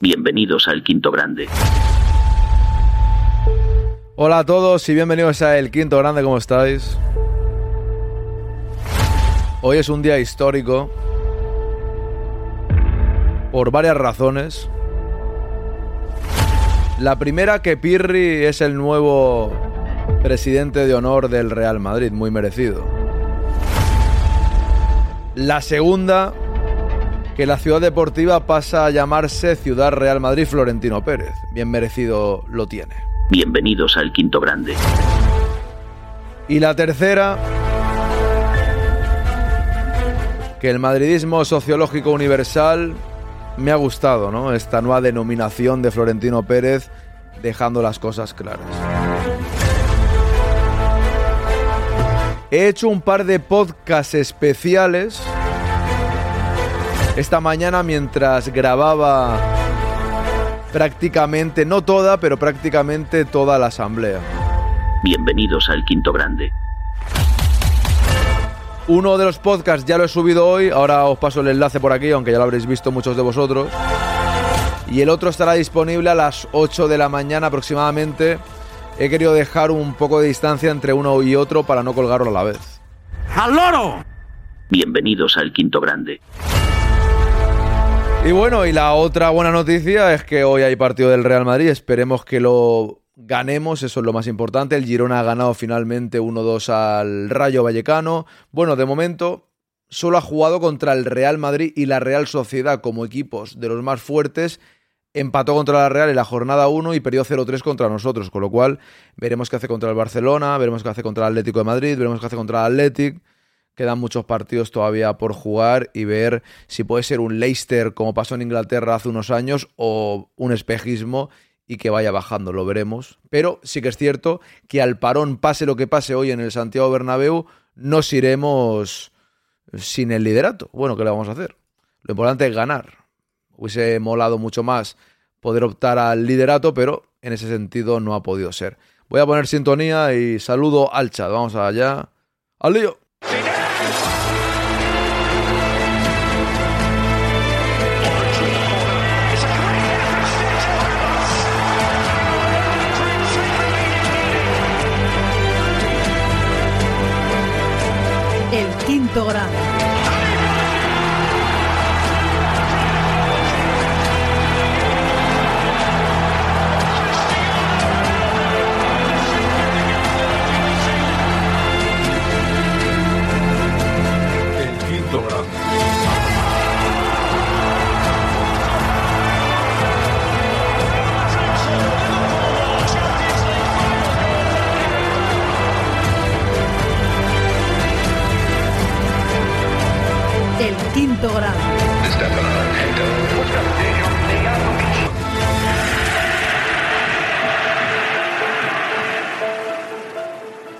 Bienvenidos al Quinto Grande. Hola a todos y bienvenidos a El Quinto Grande, ¿cómo estáis? Hoy es un día histórico por varias razones. La primera que Pirri es el nuevo presidente de honor del Real Madrid, muy merecido. La segunda que la ciudad deportiva pasa a llamarse Ciudad Real Madrid Florentino Pérez. Bien merecido lo tiene. Bienvenidos al Quinto Grande. Y la tercera, que el madridismo sociológico universal me ha gustado, ¿no? Esta nueva denominación de Florentino Pérez dejando las cosas claras. He hecho un par de podcasts especiales esta mañana mientras grababa prácticamente, no toda, pero prácticamente toda la asamblea. Bienvenidos al Quinto Grande. Uno de los podcasts ya lo he subido hoy, ahora os paso el enlace por aquí, aunque ya lo habréis visto muchos de vosotros. Y el otro estará disponible a las 8 de la mañana aproximadamente. He querido dejar un poco de distancia entre uno y otro para no colgarlo a la vez. ¡Al loro! Bienvenidos al Quinto Grande. Y bueno, y la otra buena noticia es que hoy hay partido del Real Madrid. Esperemos que lo ganemos, eso es lo más importante. El Girona ha ganado finalmente 1-2 al Rayo Vallecano. Bueno, de momento solo ha jugado contra el Real Madrid y la Real Sociedad como equipos de los más fuertes. Empató contra la Real en la jornada 1 y perdió 0-3 contra nosotros, con lo cual veremos qué hace contra el Barcelona, veremos qué hace contra el Atlético de Madrid, veremos qué hace contra el Athletic. Quedan muchos partidos todavía por jugar y ver si puede ser un Leicester como pasó en Inglaterra hace unos años o un espejismo y que vaya bajando, lo veremos. Pero sí que es cierto que al parón, pase lo que pase hoy en el Santiago Bernabéu, nos iremos sin el liderato. Bueno, ¿qué le vamos a hacer? Lo importante es ganar. Hubiese molado mucho más poder optar al liderato, pero en ese sentido no ha podido ser. Voy a poner sintonía y saludo al chat. Vamos allá. ¡Al lío!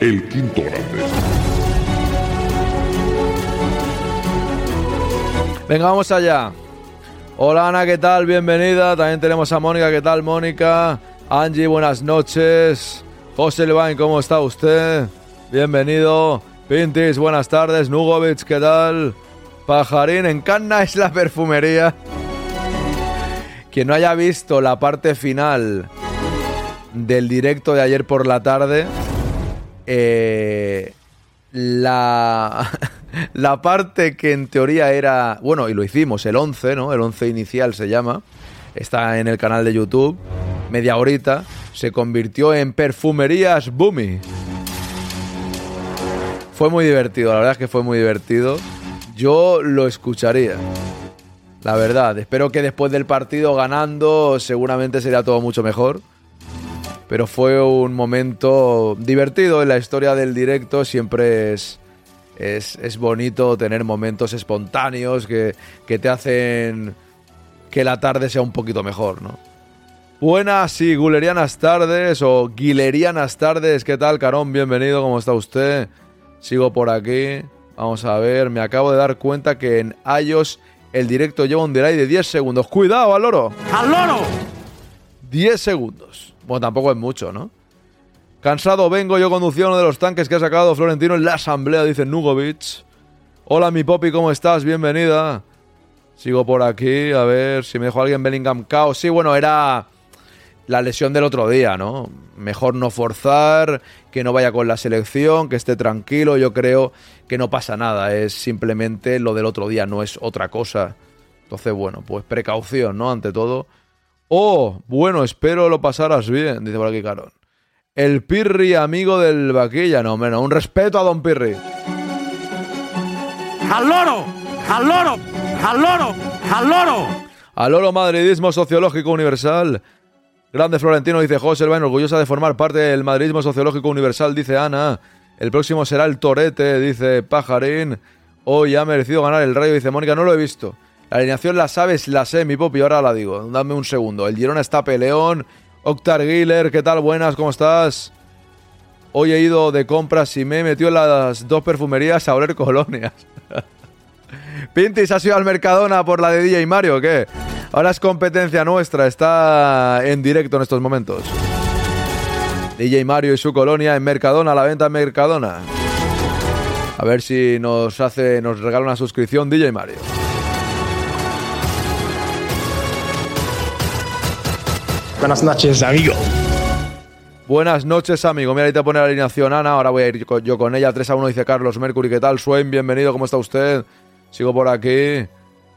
El quinto grande. Venga, vamos allá. Hola Ana, ¿qué tal? Bienvenida. También tenemos a Mónica, ¿qué tal Mónica? Angie, buenas noches. José Levain, ¿cómo está usted? Bienvenido. Pintis, buenas tardes. Nugovic, ¿qué tal? Pajarín, en Canna es la perfumería. Quien no haya visto la parte final del directo de ayer por la tarde, eh, la, la parte que en teoría era, bueno, y lo hicimos, el 11, ¿no? El 11 inicial se llama, está en el canal de YouTube, media horita, se convirtió en Perfumerías Boomy. Fue muy divertido, la verdad es que fue muy divertido. Yo lo escucharía. La verdad, espero que después del partido ganando seguramente sería todo mucho mejor. Pero fue un momento divertido en la historia del directo. Siempre es, es, es bonito tener momentos espontáneos que, que te hacen que la tarde sea un poquito mejor, ¿no? Buenas y gulerianas tardes o guilerianas tardes. ¿Qué tal, Carón? Bienvenido, ¿cómo está usted? Sigo por aquí. Vamos a ver, me acabo de dar cuenta que en iOS el directo lleva un delay de 10 segundos. ¡Cuidado, al loro! ¡Al loro! 10 segundos. Bueno, tampoco es mucho, ¿no? Cansado vengo, yo conducía uno de los tanques que ha sacado Florentino en la asamblea, dice Nugovic. Hola, mi popi, ¿cómo estás? Bienvenida. Sigo por aquí, a ver si me dejó alguien Bellingham Cao. Sí, bueno, era la lesión del otro día, ¿no? Mejor no forzar, que no vaya con la selección, que esté tranquilo. Yo creo que no pasa nada, es simplemente lo del otro día, no es otra cosa. Entonces, bueno, pues precaución, ¿no? Ante todo. Oh, bueno, espero lo pasaras bien, dice por aquí Carón. El Pirri, amigo del Vaquilla, no, menos. Un respeto a Don Pirri. ¡Al loro! ¡Al loro! ¡Al loro! ¡Al loro! Al loro madridismo sociológico universal. Grande Florentino, dice José Elbain, orgullosa de formar parte del madridismo sociológico universal, dice Ana. El próximo será el Torete, dice Pajarín. Hoy ha merecido ganar el Rayo, dice Mónica, no lo he visto. La alineación la sabes, la sé, mi popi, ahora la digo. Dame un segundo. El Girona está peleón. Octar Giller, ¿qué tal? Buenas, ¿cómo estás? Hoy he ido de compras y me he metido en las dos perfumerías a oler colonias. Pintis, ¿has ido al Mercadona por la de DJ Mario qué? Ahora es competencia nuestra, está en directo en estos momentos. DJ Mario y su colonia en Mercadona, a la venta en Mercadona. A ver si nos hace, nos regala una suscripción DJ Mario. Buenas noches, amigo. Buenas noches, amigo. Mira, ahí te pone la alineación Ana. Ahora voy a ir yo con ella. 3 a 1 dice Carlos Mercury. ¿Qué tal? Swain, bienvenido. ¿Cómo está usted? Sigo por aquí.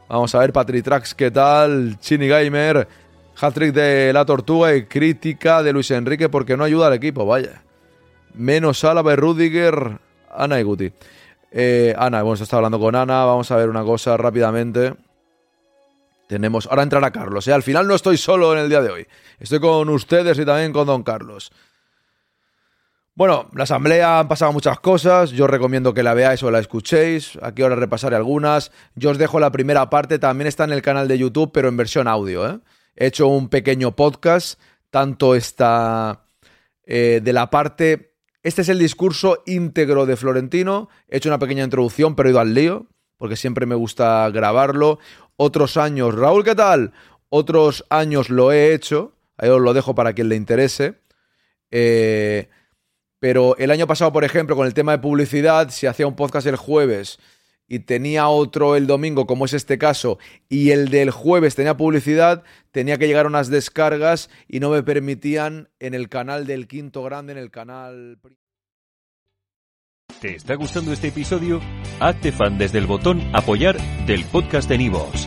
Vamos a ver, Patritrax, ¿qué tal? Chini Gamer, hat-trick de La Tortuga y crítica de Luis Enrique porque no ayuda al equipo, vaya. Menos Álava y Rudiger, Ana y Guti. Eh, Ana, bueno, se está hablando con Ana, vamos a ver una cosa rápidamente. Tenemos, ahora entrará Carlos, ¿eh? al final no estoy solo en el día de hoy, estoy con ustedes y también con don Carlos. Bueno, la asamblea han pasado muchas cosas, yo os recomiendo que la veáis o la escuchéis, aquí ahora repasaré algunas, yo os dejo la primera parte, también está en el canal de YouTube, pero en versión audio. ¿eh? He hecho un pequeño podcast, tanto está eh, de la parte... Este es el discurso íntegro de Florentino, he hecho una pequeña introducción, pero he ido al lío, porque siempre me gusta grabarlo. Otros años, Raúl, ¿qué tal? Otros años lo he hecho, ahí os lo dejo para quien le interese. Eh, pero el año pasado, por ejemplo, con el tema de publicidad, si hacía un podcast el jueves y tenía otro el domingo, como es este caso, y el del jueves tenía publicidad, tenía que llegar unas descargas y no me permitían en el canal del quinto grande, en el canal... ¿Te está gustando este episodio? Hazte fan desde el botón apoyar del podcast de Nivos.